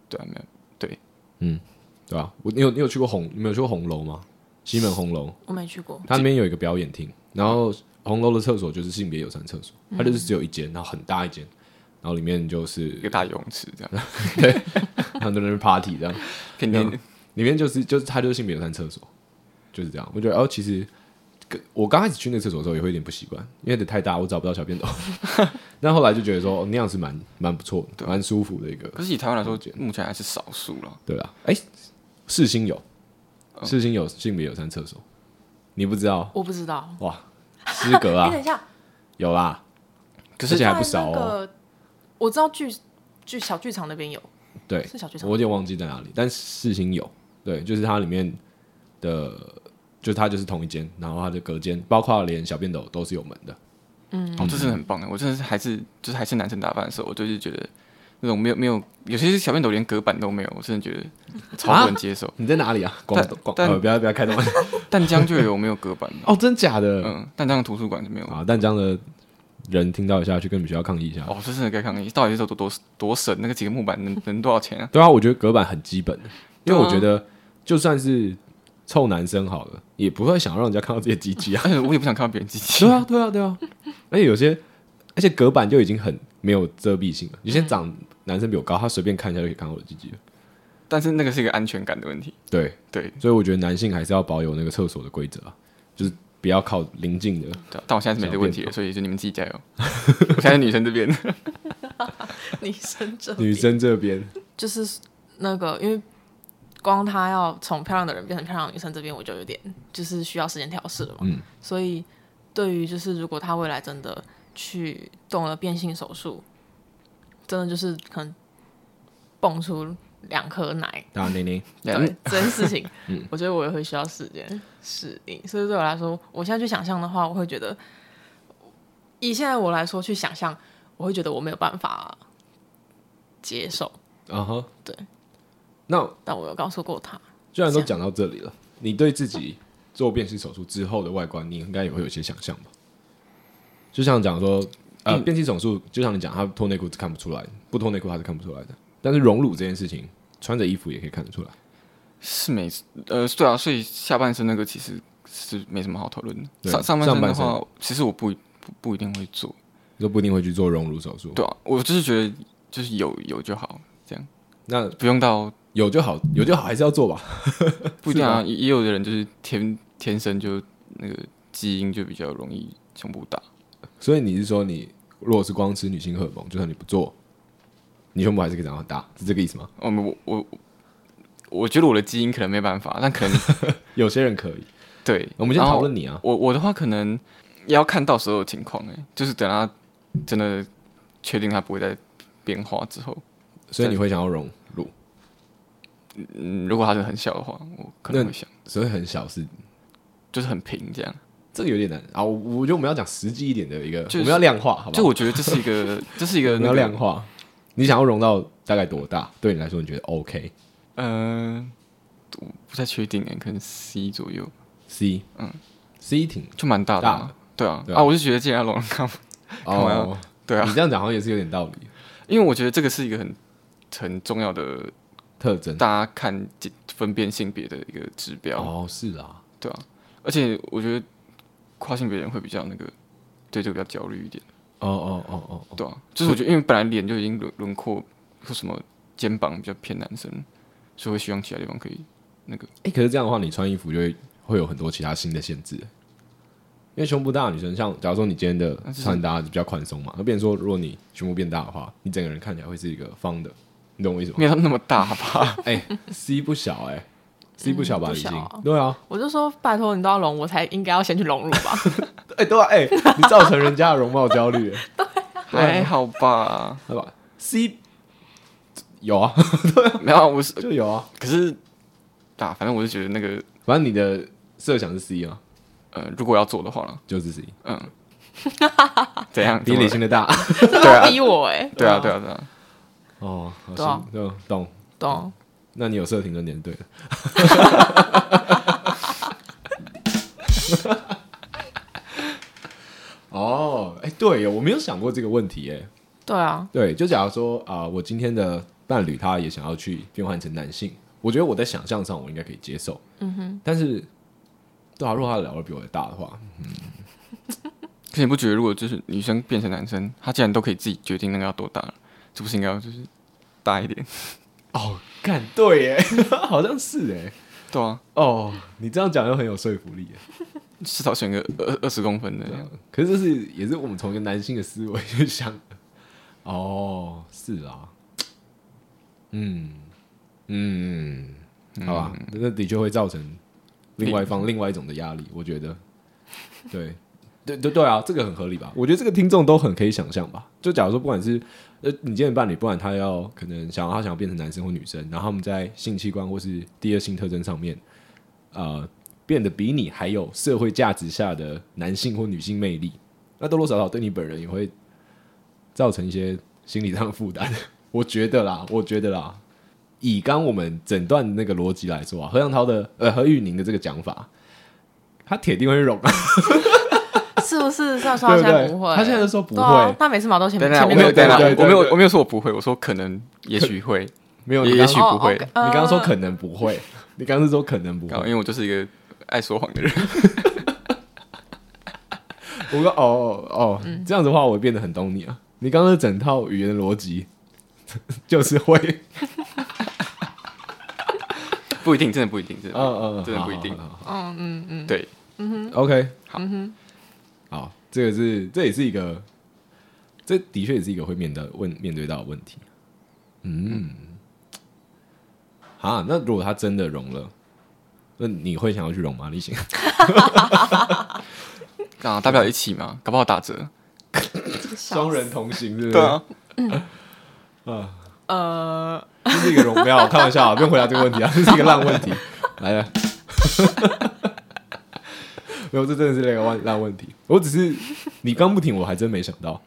对啊，没有，对，嗯，对啊，我你有你有去过红，你没有去过红楼吗？西门红楼，我没去过，它那边有一个表演厅，然后红楼的厕所就是性别友善厕所，它就是只有一间，然后很大一间。然后里面就是一个大游泳池，这样。对，很多人 party 这样，里面里面就是就是他就是性别友善厕所，就是这样。我觉得哦，其实我刚开始去那个厕所的时候也会有点不习惯，因为得太大，我找不到小便斗。但后来就觉得说，哦、那样是蛮蛮不错的，蛮舒服的一个。可是以台湾来说，目前还是少数了。对啊，哎、欸，世新有，四星有性别友善厕所，你不知道？我不知道。哇，失格啊！等一下，有啦，可是还不少哦。我知道剧剧小剧场那边有，对，是小剧场，我有点忘记在哪里，但四星有，对，就是它里面的，就是它就是同一间，然后它的隔间，包括连小便斗都是有门的，嗯，哦，这是很棒的，我真的是还是就是还是男生打扮的时候，我就是觉得那种没有没有，有些小便斗连隔板都没有，我真的觉得超不能接受。你在哪里啊？广广呃，不要不要开动。淡江就有没有隔板？哦，真假的？嗯，淡江的图书馆就没有啊，淡江的。人听到一下，去跟你们学校抗议一下。哦，这真的该抗议！到底是多多多省？那个几个木板能能多少钱啊？对啊，我觉得隔板很基本的，因为我觉得就算是臭男生好了，也不会想要让人家看到自己的鸡鸡啊。我也不想看到别人鸡鸡。对啊，对啊，对啊。而且有些，而且隔板就已经很没有遮蔽性了。有些长男生比我高，他随便看一下就可以看到我的鸡鸡了。但是那个是一个安全感的问题。对对，所以我觉得男性还是要保有那个厕所的规则啊，就是。不要靠邻近的，但我现在是没这个问题，所以就你们自己加油。我现在 女生这边，女生这女生这边就是那个，因为光他要从漂亮的人变成漂亮女生这边，我就有点就是需要时间调试了嘛。嗯，所以对于就是如果他未来真的去动了变性手术，真的就是可能蹦出。两颗奶，大妮妮，对。这件事情，嗯，我觉得我也会需要时间适应，所以对我来说，我现在去想象的话，我会觉得，以现在我来说去想象，我会觉得我没有办法接受，啊哈，对，那但我有告诉过他，既然都讲到这里了，你对自己做变性手术之后的外观，你应该也会有些想象吧？就像讲说，呃，变性手术，就像你讲，他脱内裤是看不出来，不脱内裤他是看不出来的。但是荣辱这件事情，穿着衣服也可以看得出来，是没呃，对啊，所以下半身那个其实是没什么好讨论的。上上半身的话，其实我不不不一定会做，都不一定会去做荣辱手术。对啊，我就是觉得就是有有就好，这样。那不用到有就好，有就好，还是要做吧？不一定啊，也有的人就是天天生就那个基因就比较容易胸部大。所以你是说，你如果是光吃女性荷尔蒙，就算你不做？你胸部还是可以长很大，是这个意思吗？我我我我觉得我的基因可能没办法，但可能 有些人可以。对，我们先讨论你啊。我我的话可能也要看到时候的情况，哎，就是等他真的确定他不会再变化之后，所以你会想要隆乳？嗯，如果它是很小的话，我可能会想。所以很小是就是很平这样，这个有点难啊。我我觉得我们要讲实际一点的一个，我们要量化，好吧？就我觉得这是一个，这是一个你要量化。你想要融到大概多大？对你来说，你觉得 OK？嗯、呃，我不太确定诶，可能 C 左右。C，嗯，C 挺就蛮大的，啊大，对啊，对啊，啊，我就觉得既然要隆看，哦，对啊，你这样讲好像也是有点道理，因为我觉得这个是一个很很重要的特征，大家看分辨性别的一个指标。哦，是啊，对啊，而且我觉得跨性别人会比较那个，对这个比较焦虑一点。哦哦哦哦，对啊，就是我觉得，因为本来脸就已经轮轮廓或什么肩膀比较偏男生，所以会希望其他地方可以那个。哎、欸，可是这样的话，你穿衣服就会会有很多其他新的限制。因为胸部大的女生，像假如说你今天的穿搭比较宽松嘛，那变成说，如果你胸部变大的话，你整个人看起来会是一个方的，你懂我意思吗？没有那么大吧？哎、欸、，C 不小哎、欸、，C 不小吧？已经、嗯啊、对啊，我就说拜托你都要隆，我才应该要先去融入吧。哎、欸，对啊，哎、欸，你造成人家的容貌焦虑。对、啊，还好吧，好吧。C 有啊，对啊，没有，我是就有啊。可是，啊，反正我是觉得那个，反正你的设想是 C 啊。呃，如果要做的话呢，就是 C。嗯，怎样？比李欣的大，对啊，逼我哎。对啊，对啊，对啊。哦，好，懂懂。懂。那你有设停的点对了。哦，哎，对，我没有想过这个问题，哎，对啊，对，就假如说啊、呃，我今天的伴侣他也想要去变换成男性，我觉得我在想象上我应该可以接受，嗯哼，但是，对啊，如果他的老二比我大的话，嗯，可你不觉得如果就是女生变成男生，他竟然都可以自己决定那个要多大了，是不是应该要就是大一点？哦，干对，耶，好像是哎。对啊，哦，你这样讲又很有说服力。至少选个二二十公分的。可是这是也是我们从一个男性的思维去想的。哦，是啊。嗯嗯，好吧，那的确会造成另外一方另外一种的压力，我觉得。对对对对啊，这个很合理吧？我觉得这个听众都很可以想象吧。就假如说，不管是呃你今天伴侣，不管他要可能想要他想要变成男生或女生，然后他们在性器官或是第二性特征上面，呃，变得比你还有社会价值下的男性或女性魅力，那多多少少对你本人也会造成一些心理上的负担。我觉得啦，我觉得啦，以刚我们整段那个逻辑来说啊，何杨涛的呃何玉宁的这个讲法，他铁定会融啊，是不是？虽然说他现在不会，他现在都说不会，啊、他每次毛都前面，我没有，对我没有，我没有说我不会，我说可能，也许会，没有，也许不会。哦 okay, uh、你刚刚说可能不会，你刚刚是说可能不会，因为我就是一个爱说谎的人。我说哦哦这样子的话，我会变得很懂你啊。你刚刚的整套语言的逻辑。就是会，不一定，真的不一定，真的，嗯嗯，真的不一定，嗯嗯嗯，对，嗯哼，OK，好，嗯哼，好，这个是，这也是一个，这的确也是一个会面对问面对到的问题，嗯，啊，那如果他真的融了，那你会想要去融吗？李行，啊，大不了一起嘛，搞不好打折，双人同行，是不是？对啊。啊，呃，这是一个荣耀，开玩笑啊，不用回答这个问题啊，这是一个烂问题。来了，没有，这真的是那个烂烂问题。我只是 你刚不停，我还真没想到。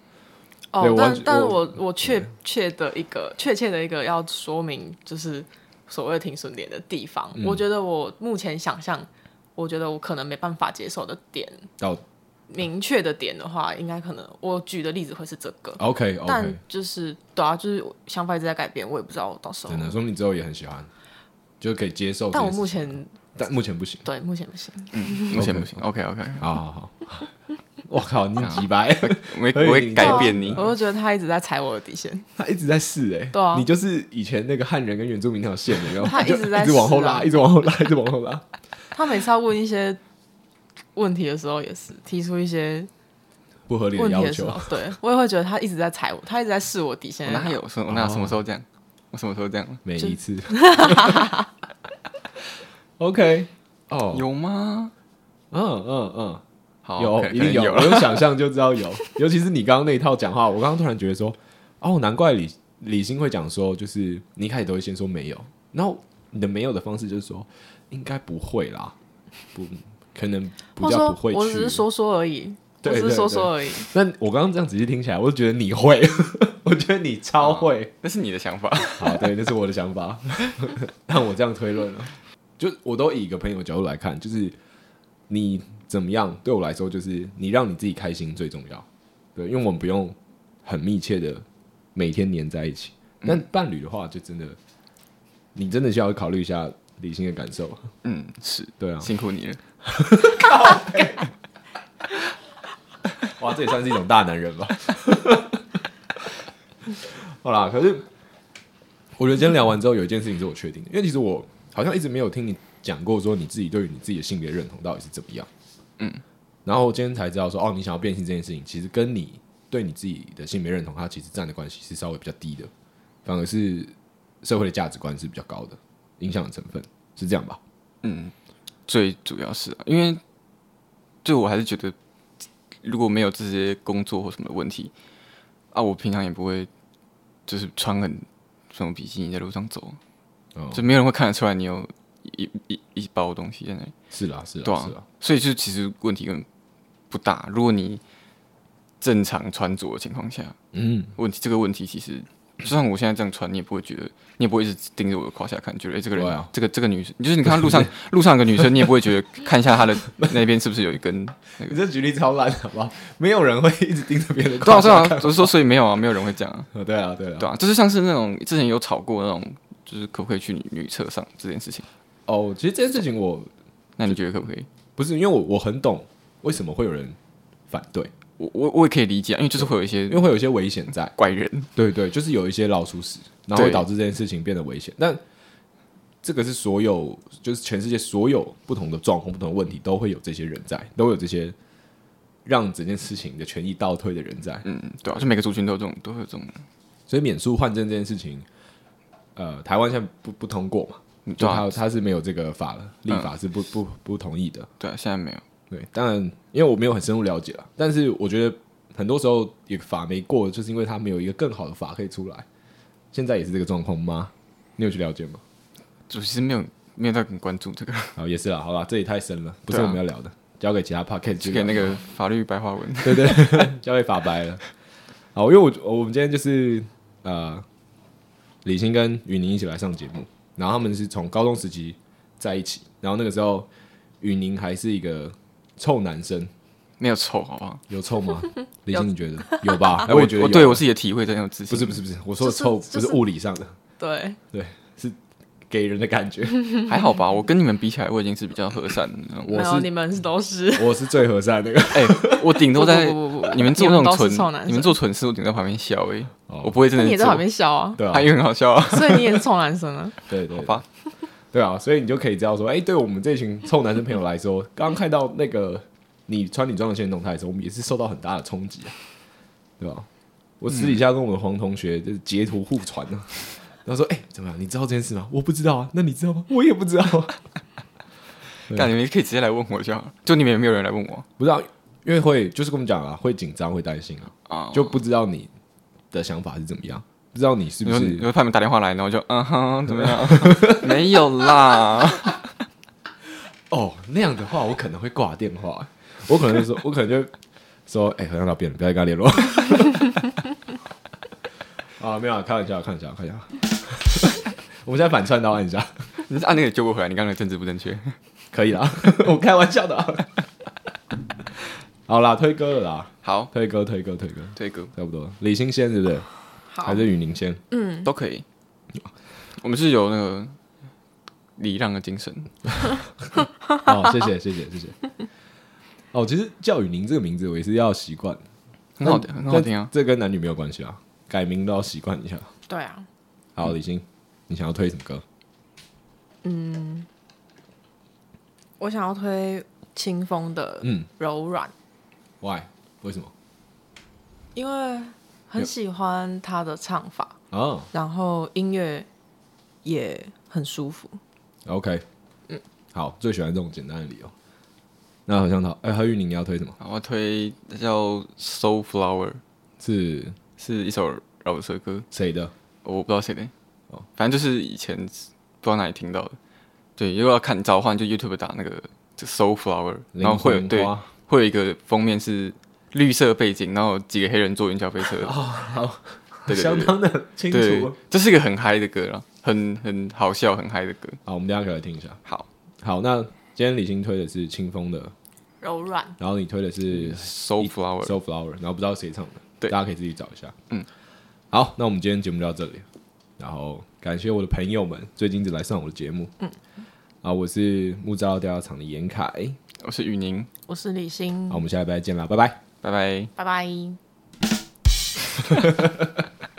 哦，但但是我我确确的一个确切的一个要说明，就是所谓的停损点的地方。我觉得我目前想象，我觉得我可能没办法接受的点。明确的点的话，应该可能我举的例子会是这个。OK，但就是对啊，就是想法一直在改变，我也不知道到时候。真的，说你之后也很喜欢，就可以接受。但我目前，但目前不行。对，目前不行。嗯，目前不行。OK，OK，好好好。我 靠，你几百？我我会改变你。我就觉得他一直在踩我的底线，他一直在试哎。对啊，你就是以前那个汉人跟原住民那条线，有没有？他一直在一直往后拉，一直往后拉，一直往后拉。他每次要问一些。问题的时候也是提出一些不合理的要求，对我也会觉得他一直在踩我，他一直在试我底线。哪有？我哪什么时候这样？我什么时候这样？每一次。OK，哦，有吗？嗯嗯嗯，好，有一定有，我有想象就知道有。尤其是你刚刚那一套讲话，我刚刚突然觉得说，哦，难怪李李欣会讲说，就是你一开始都会先说没有，然后你的没有的方式就是说，应该不会啦，不。可能比较不会去，我只是说说而已，只是说说而已。但我刚刚这样仔细听起来，我就觉得你会，我觉得你超会，哦，那是你的想法。好，对，那是我的想法。但我这样推论了，就我都以一个朋友的角度来看，就是你怎么样，对我来说，就是你让你自己开心最重要。对，因为我们不用很密切的每天黏在一起，但伴侣的话，就真的，你真的需要考虑一下理性的感受。嗯，是对啊，辛苦你了。哇，这也算是一种大男人吧。好啦，可是我觉得今天聊完之后，有一件事情是我确定的，因为其实我好像一直没有听你讲过，说你自己对于你自己的性别认同到底是怎么样。嗯，然后我今天才知道说，哦，你想要变性这件事情，其实跟你对你自己的性别认同，它其实占的关系是稍微比较低的，反而是社会的价值观是比较高的，影响的成分是这样吧？嗯。最主要是，因为对我还是觉得，如果没有这些工作或什么问题啊，我平常也不会就是穿很什么比基尼在路上走，哦、就没有人会看得出来你有一一一,包东西在那里。是啦，是啦，对啊，是啦。所以就其实问题根本不大。如果你正常穿着的情况下，嗯，问题这个问题其实。就算我现在这样穿，你也不会觉得，你也不会一直盯着我的胯下看，觉得哎、欸，这个人，啊、这个这个女生，就是你看路上 路上有个女生，你也不会觉得看一下她的 那边是不是有一根、那个。你这举例超烂，好不好？没有人会一直盯着别人的胯下看。对啊，对啊，我是说，所以没有啊，没有人会这样啊。对啊，对啊，对啊，就是像是那种之前有吵过那种，就是可不可以去女女厕上这件事情。哦，其实这件事情我，那你觉得可不可以？不是，因为我我很懂为什么会有人反对。我我我也可以理解，因为就是会有一些，因为会有一些危险在怪人，对对，就是有一些老鼠屎，然后会导致这件事情变得危险。但这个是所有，就是全世界所有不同的状况、不同的问题，都会有这些人在，都会有这些让整件事情的权益倒退的人在。嗯，对啊，就每个族群都有这种，都会有这种。所以免书换证这件事情，呃，台湾现在不不通过嘛？就他他是没有这个法了，立法是不、嗯、不不，同意的。对，现在没有。对，当然，因为我没有很深入了解了，但是我觉得很多时候一个法没过，就是因为他没有一个更好的法可以出来。现在也是这个状况吗？你有去了解吗？主席是没有没有在很关注这个。好，也是啦，好吧，这里太深了，不是我们要聊的，啊、交给其他 podcast 交给那个法律白话文，对对，交给法白了。好，因为我我们今天就是呃，李欣跟雨宁一起来上节目，然后他们是从高中时期在一起，然后那个时候雨宁还是一个臭男生，没有臭，好不好？有臭吗？李欣，你觉得有吧？我觉得，我对我自己的体会真有自信。不是不是不是，我说的臭不是物理上的，对对。给人的感觉 还好吧，我跟你们比起来，我已经是比较和善的。我是你们都是，我是最和善那个。哎，我顶多在你们做那种蠢，你们做蠢事，我顶在旁边笑哎，我不会真的。你也在旁边笑啊？对啊，他也很好笑啊。所以你也是臭男生啊？对对，好吧。对啊，所以你就可以知道说，哎，对我们这群臭男生朋友来说，刚刚看到那个你穿女装的现实动态的时候，我们也是受到很大的冲击啊，对吧？我私底下跟我的黄同学就是截图互传呢。他说：“哎、欸，怎么样？你知道这件事吗？我不知道啊。那你知道吗？我也不知道。那你们可以直接来问我就好了。就你们有没有人来问我？不知道，因为会就是跟我们讲啊，会紧张，会担心啊。啊，就不知道你的想法是怎么样，不知道你是不是？因为他们打电话来，然后就嗯哼，怎么样？没有啦。哦，那样的话，我可能会挂电话。我可能就说，我可能就说，哎、欸，好像老变了，不要再跟他联络。啊，没有，开玩笑，开玩笑，开玩笑。”我们现在反串到按一下，你是按那个救不回来？你刚才政治不正确，可以啦，我开玩笑的、啊。好啦，推歌了啦，好，推歌，推歌，推歌，推歌，差不多。李欣先是不是？好，还是雨宁先？嗯，都可以。我们是有那个礼让的精神。好，谢谢，谢谢，谢谢。哦，其实叫雨宁这个名字，我也是要习惯，很好听，很好听啊。这跟男女没有关系啊，改名都要习惯一下。对啊。好，李欣，你想要推什么歌？嗯，我想要推清风的《嗯柔软》。Why？为什么？因为很喜欢他的唱法哦，然后音乐也很舒服。OK，嗯，好，最喜欢这种简单的理由。那好像他，哎，何玉宁，你要推什么？我要推叫《Soul Flower》，是是一首饶舌歌，谁的？我不知道谁的哦，反正就是以前不知道哪里听到的。对，如果要看召唤，就 YouTube 打那个就 Soul Flower，然后会有对，会有一个封面是绿色背景，然后几个黑人坐云霄飞车。哦，好，对，相当的清楚。这是一个很嗨的歌了，很很好笑、很嗨的歌。好，我们等下可以来听一下。好，好，那今天李欣推的是清风的柔软，然后你推的是 Soul Flower，Soul Flower，然后不知道谁唱的，对，大家可以自己找一下。嗯。好，那我们今天节目就到这里，然后感谢我的朋友们最近一直来上我的节目。嗯，啊，我是木造调查厂的严凯，我是雨宁，我是李欣。好，我们下礼拜见啦，拜拜，拜拜，拜拜。